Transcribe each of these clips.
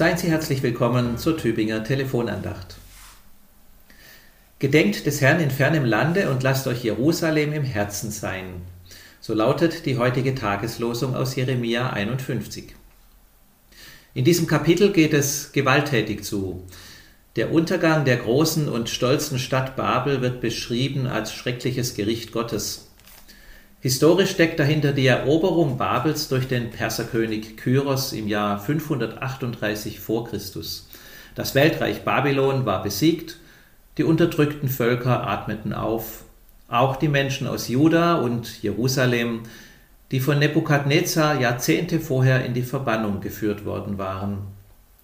Seien Sie herzlich willkommen zur Tübinger Telefonandacht. Gedenkt des Herrn in fernem Lande und lasst euch Jerusalem im Herzen sein. So lautet die heutige Tageslosung aus Jeremia 51. In diesem Kapitel geht es gewalttätig zu. Der Untergang der großen und stolzen Stadt Babel wird beschrieben als schreckliches Gericht Gottes. Historisch steckt dahinter die Eroberung Babels durch den Perserkönig Kyros im Jahr 538 vor Christus. Das Weltreich Babylon war besiegt, die unterdrückten Völker atmeten auf, auch die Menschen aus Juda und Jerusalem, die von Nebukadnezar Jahrzehnte vorher in die Verbannung geführt worden waren.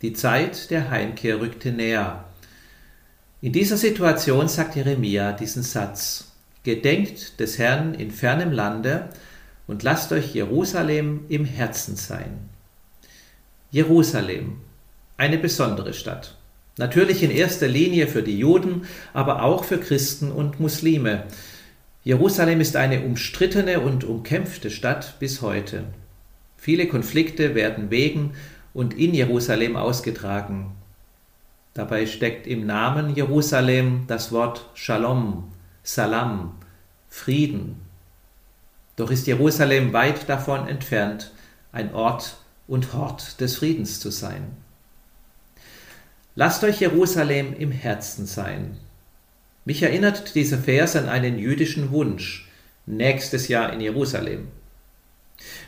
Die Zeit der Heimkehr rückte näher. In dieser Situation sagt Jeremia diesen Satz Gedenkt des Herrn in fernem Lande und lasst euch Jerusalem im Herzen sein. Jerusalem, eine besondere Stadt. Natürlich in erster Linie für die Juden, aber auch für Christen und Muslime. Jerusalem ist eine umstrittene und umkämpfte Stadt bis heute. Viele Konflikte werden wegen und in Jerusalem ausgetragen. Dabei steckt im Namen Jerusalem das Wort Shalom, Salam, Frieden. Doch ist Jerusalem weit davon entfernt, ein Ort und Hort des Friedens zu sein. Lasst euch Jerusalem im Herzen sein. Mich erinnert dieser Vers an einen jüdischen Wunsch, nächstes Jahr in Jerusalem.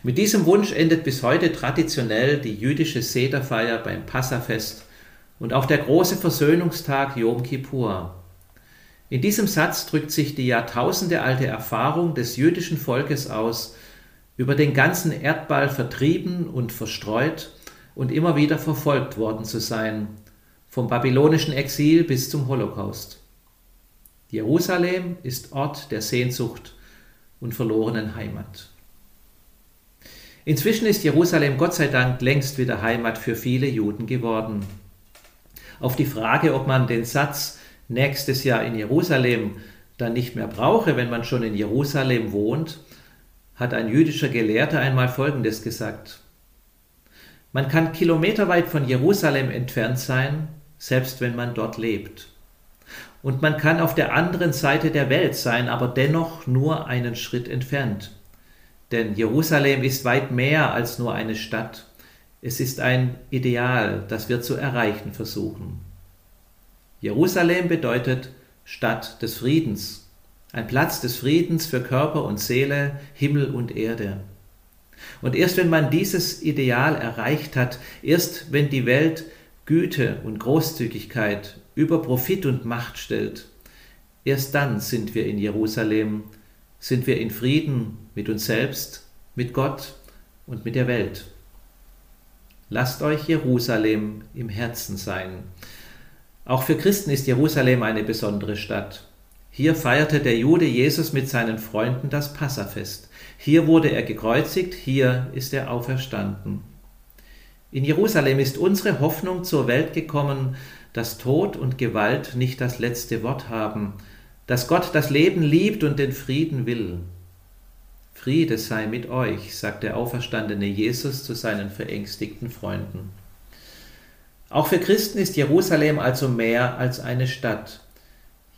Mit diesem Wunsch endet bis heute traditionell die jüdische Sederfeier beim Passafest und auch der große Versöhnungstag Yom Kippur. In diesem Satz drückt sich die jahrtausendealte Erfahrung des jüdischen Volkes aus, über den ganzen Erdball vertrieben und verstreut und immer wieder verfolgt worden zu sein, vom babylonischen Exil bis zum Holocaust. Jerusalem ist Ort der Sehnsucht und verlorenen Heimat. Inzwischen ist Jerusalem Gott sei Dank längst wieder Heimat für viele Juden geworden. Auf die Frage, ob man den Satz nächstes Jahr in Jerusalem dann nicht mehr brauche, wenn man schon in Jerusalem wohnt, hat ein jüdischer Gelehrter einmal Folgendes gesagt. Man kann kilometerweit von Jerusalem entfernt sein, selbst wenn man dort lebt. Und man kann auf der anderen Seite der Welt sein, aber dennoch nur einen Schritt entfernt. Denn Jerusalem ist weit mehr als nur eine Stadt. Es ist ein Ideal, das wir zu erreichen versuchen. Jerusalem bedeutet Stadt des Friedens, ein Platz des Friedens für Körper und Seele, Himmel und Erde. Und erst wenn man dieses Ideal erreicht hat, erst wenn die Welt Güte und Großzügigkeit über Profit und Macht stellt, erst dann sind wir in Jerusalem, sind wir in Frieden mit uns selbst, mit Gott und mit der Welt. Lasst euch Jerusalem im Herzen sein. Auch für Christen ist Jerusalem eine besondere Stadt. Hier feierte der Jude Jesus mit seinen Freunden das Passafest. Hier wurde er gekreuzigt, hier ist er auferstanden. In Jerusalem ist unsere Hoffnung zur Welt gekommen, dass Tod und Gewalt nicht das letzte Wort haben, dass Gott das Leben liebt und den Frieden will. Friede sei mit euch, sagt der auferstandene Jesus zu seinen verängstigten Freunden. Auch für Christen ist Jerusalem also mehr als eine Stadt.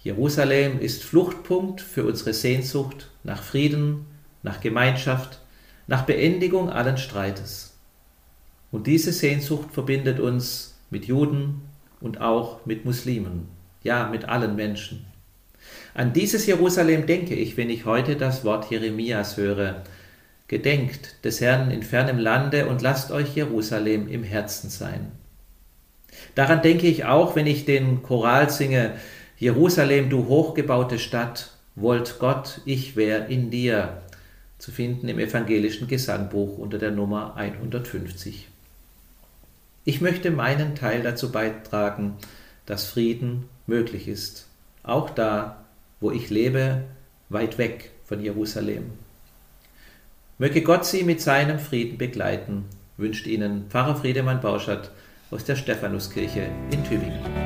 Jerusalem ist Fluchtpunkt für unsere Sehnsucht nach Frieden, nach Gemeinschaft, nach Beendigung allen Streites. Und diese Sehnsucht verbindet uns mit Juden und auch mit Muslimen, ja mit allen Menschen. An dieses Jerusalem denke ich, wenn ich heute das Wort Jeremias höre. Gedenkt des Herrn in fernem Lande und lasst euch Jerusalem im Herzen sein. Daran denke ich auch, wenn ich den Choral singe, Jerusalem, du hochgebaute Stadt, wollt Gott, ich wär in dir, zu finden im evangelischen Gesangbuch unter der Nummer 150. Ich möchte meinen Teil dazu beitragen, dass Frieden möglich ist, auch da, wo ich lebe, weit weg von Jerusalem. Möge Gott Sie mit seinem Frieden begleiten, wünscht Ihnen Pfarrer Friedemann Bauschert aus der Stephanuskirche in Tübingen.